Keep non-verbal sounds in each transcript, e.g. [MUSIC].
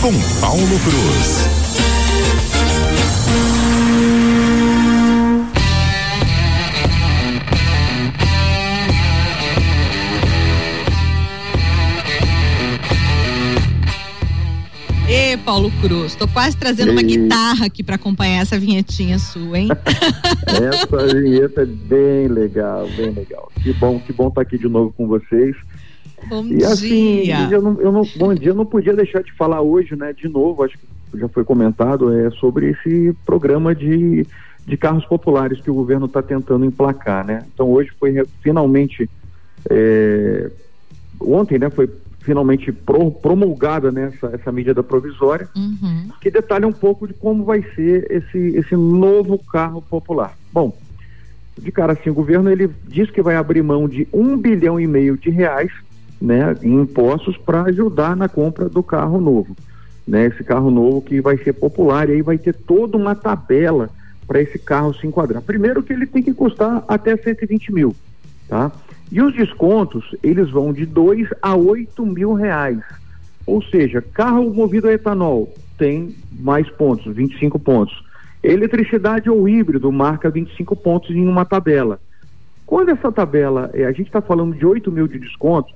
com Paulo Cruz. Ê, Paulo Cruz, tô quase trazendo uma guitarra aqui para acompanhar essa vinhetinha sua, hein? [LAUGHS] essa vinheta é bem legal, bem legal. Que bom, que bom estar tá aqui de novo com vocês. Bom e, assim, dia. Eu não, eu não, bom dia, eu não podia deixar de falar hoje, né, de novo, acho que já foi comentado, é sobre esse programa de, de carros populares que o governo está tentando emplacar, né? Então hoje foi finalmente, é, ontem, né, foi finalmente pro, promulgada né, essa medida provisória, uhum. que detalha um pouco de como vai ser esse, esse novo carro popular. Bom, de cara assim, o governo ele diz que vai abrir mão de um bilhão e meio de reais né, em impostos para ajudar na compra do carro novo. Né, esse carro novo que vai ser popular e aí vai ter toda uma tabela para esse carro se enquadrar. Primeiro que ele tem que custar até 120 mil, tá? E os descontos, eles vão de 2 a 8 mil reais. Ou seja, carro movido a etanol tem mais pontos, 25 pontos. Eletricidade ou híbrido marca 25 pontos em uma tabela. Quando essa tabela, é, a gente está falando de 8 mil de desconto,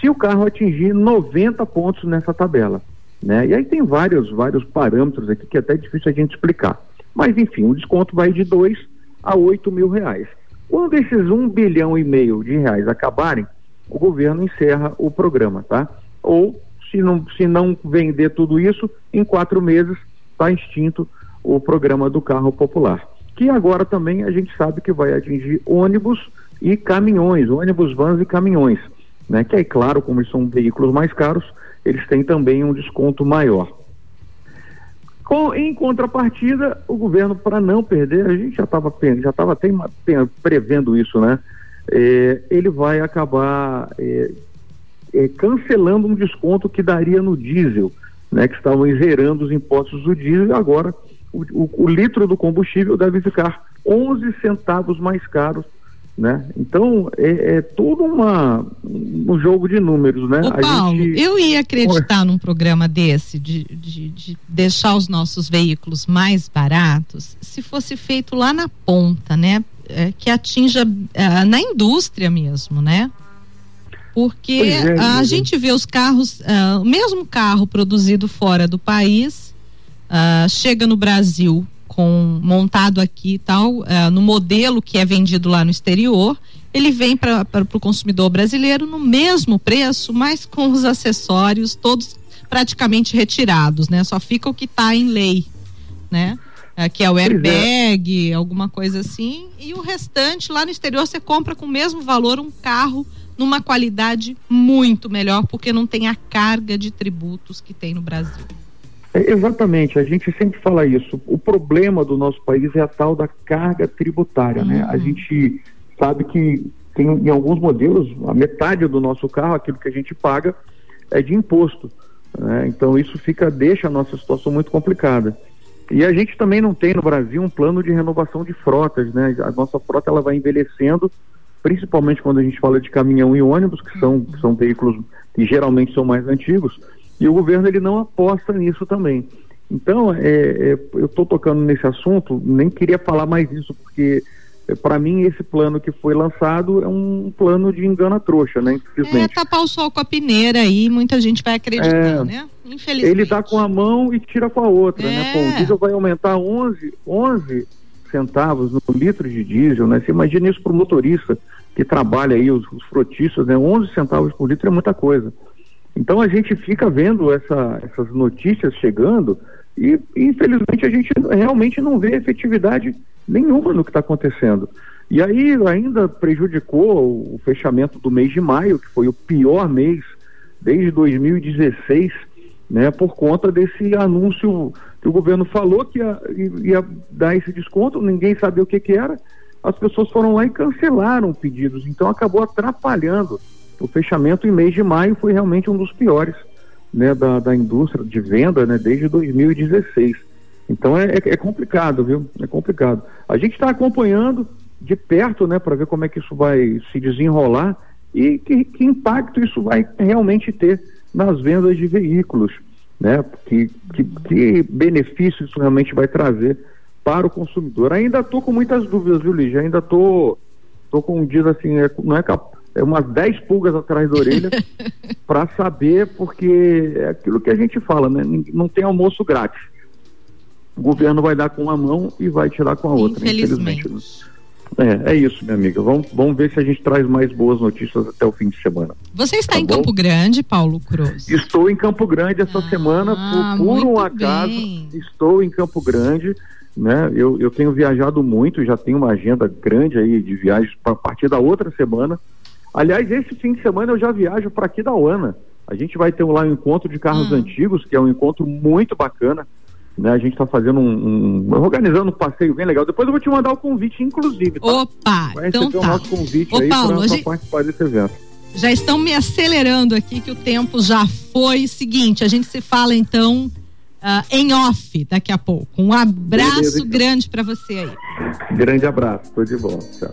se o carro atingir 90 pontos nessa tabela. Né? E aí tem vários, vários parâmetros aqui que é até difícil a gente explicar. Mas enfim, o desconto vai de 2 a 8 mil reais. Quando esses um bilhão e meio de reais acabarem, o governo encerra o programa, tá? Ou se não, se não vender tudo isso, em quatro meses está extinto o programa do carro popular. Que agora também a gente sabe que vai atingir ônibus e caminhões, ônibus, vans e caminhões, né? Que aí, claro, como são veículos mais caros, eles têm também um desconto maior. Com, em contrapartida, o governo, para não perder, a gente já estava já tava prevendo isso, né? É, ele vai acabar é, é, cancelando um desconto que daria no diesel, né? Que estavam zerando os impostos do diesel e agora o, o, o litro do combustível deve ficar 11 centavos mais caro né? Então é, é todo uma, um jogo de números, né? Ô, Paulo, gente... eu ia acreditar num programa desse de, de, de, deixar os nossos veículos mais baratos se fosse feito lá na ponta, né? É, que atinja é, na indústria mesmo, né? Porque é, a é. gente vê os carros, uh, o mesmo carro produzido fora do país, uh, chega no Brasil com montado aqui e tal, uh, no modelo que é vendido lá no exterior, ele vem para o consumidor brasileiro no mesmo preço, mas com os acessórios todos praticamente retirados, né? Só fica o que está em lei, né? Uh, que é o é. airbag, é. alguma coisa assim, e o restante lá no exterior você compra com o mesmo valor um carro numa qualidade muito melhor, porque não tem a carga de tributos que tem no Brasil. É, exatamente, a gente sempre fala isso. O problema do nosso país é a tal da carga tributária, uhum. né? A uhum. gente sabe que tem em alguns modelos a metade do nosso carro, aquilo que a gente paga, é de imposto. Né? Então isso fica deixa a nossa situação muito complicada. E a gente também não tem no Brasil um plano de renovação de frotas, né? A nossa frota ela vai envelhecendo, principalmente quando a gente fala de caminhão e ônibus, que são, que são veículos que geralmente são mais antigos e o governo ele não aposta nisso também. Então, é, é, eu estou tocando nesse assunto, nem queria falar mais isso, porque é, para mim esse plano que foi lançado é um plano de engana trouxa, né? Infelizmente. É tapar o sol com a peneira aí, muita gente vai acreditar, é, né? Infelizmente. Ele dá com a mão e tira com a outra, né? Pô, o é. diesel vai aumentar 11, 11 centavos no litro de diesel, né? Você imagina isso para o motorista que trabalha aí, os, os frotistas, né? 11 centavos por litro é muita coisa. Então a gente fica vendo essa, essas notícias chegando e infelizmente a gente realmente não vê efetividade nenhuma no que está acontecendo. E aí ainda prejudicou o fechamento do mês de maio, que foi o pior mês desde 2016, né, por conta desse anúncio que o governo falou que ia, ia dar esse desconto, ninguém sabia o que, que era, as pessoas foram lá e cancelaram pedidos, então acabou atrapalhando o fechamento em mês de maio foi realmente um dos piores né, da, da indústria de venda né, desde 2016. Então é, é, é complicado, viu? É complicado. A gente está acompanhando de perto né, para ver como é que isso vai se desenrolar e que, que impacto isso vai realmente ter nas vendas de veículos. né? Que, que, que benefício isso realmente vai trazer para o consumidor. Ainda estou com muitas dúvidas, viu, Lígia? Ainda estou tô, tô com, diz assim, é, não é umas 10 pulgas atrás da orelha [LAUGHS] para saber, porque é aquilo que a gente fala, né? Não tem almoço grátis. O governo vai dar com uma mão e vai tirar com a outra. Infelizmente. infelizmente. É, é isso, minha amiga. Vamos, vamos ver se a gente traz mais boas notícias até o fim de semana. Você está tá em bom? Campo Grande, Paulo Cruz? Estou em Campo Grande essa ah, semana, por, por um acaso. Bem. Estou em Campo Grande. Né? Eu, eu tenho viajado muito, já tenho uma agenda grande aí de viagens para partir da outra semana. Aliás, esse fim de semana eu já viajo para aqui da UANA. A gente vai ter lá um encontro de carros hum. antigos, que é um encontro muito bacana. Né, a gente está fazendo um, um, organizando um passeio bem legal. Depois eu vou te mandar o convite, inclusive. Tá? Opa, vai então tá. o nosso convite Ô, aí para gente... participar desse evento. Já estão me acelerando aqui que o tempo já foi. Seguinte, a gente se fala então uh, em off daqui a pouco. Um abraço Beleza, então. grande para você aí. Grande abraço, foi de bom. Tchau.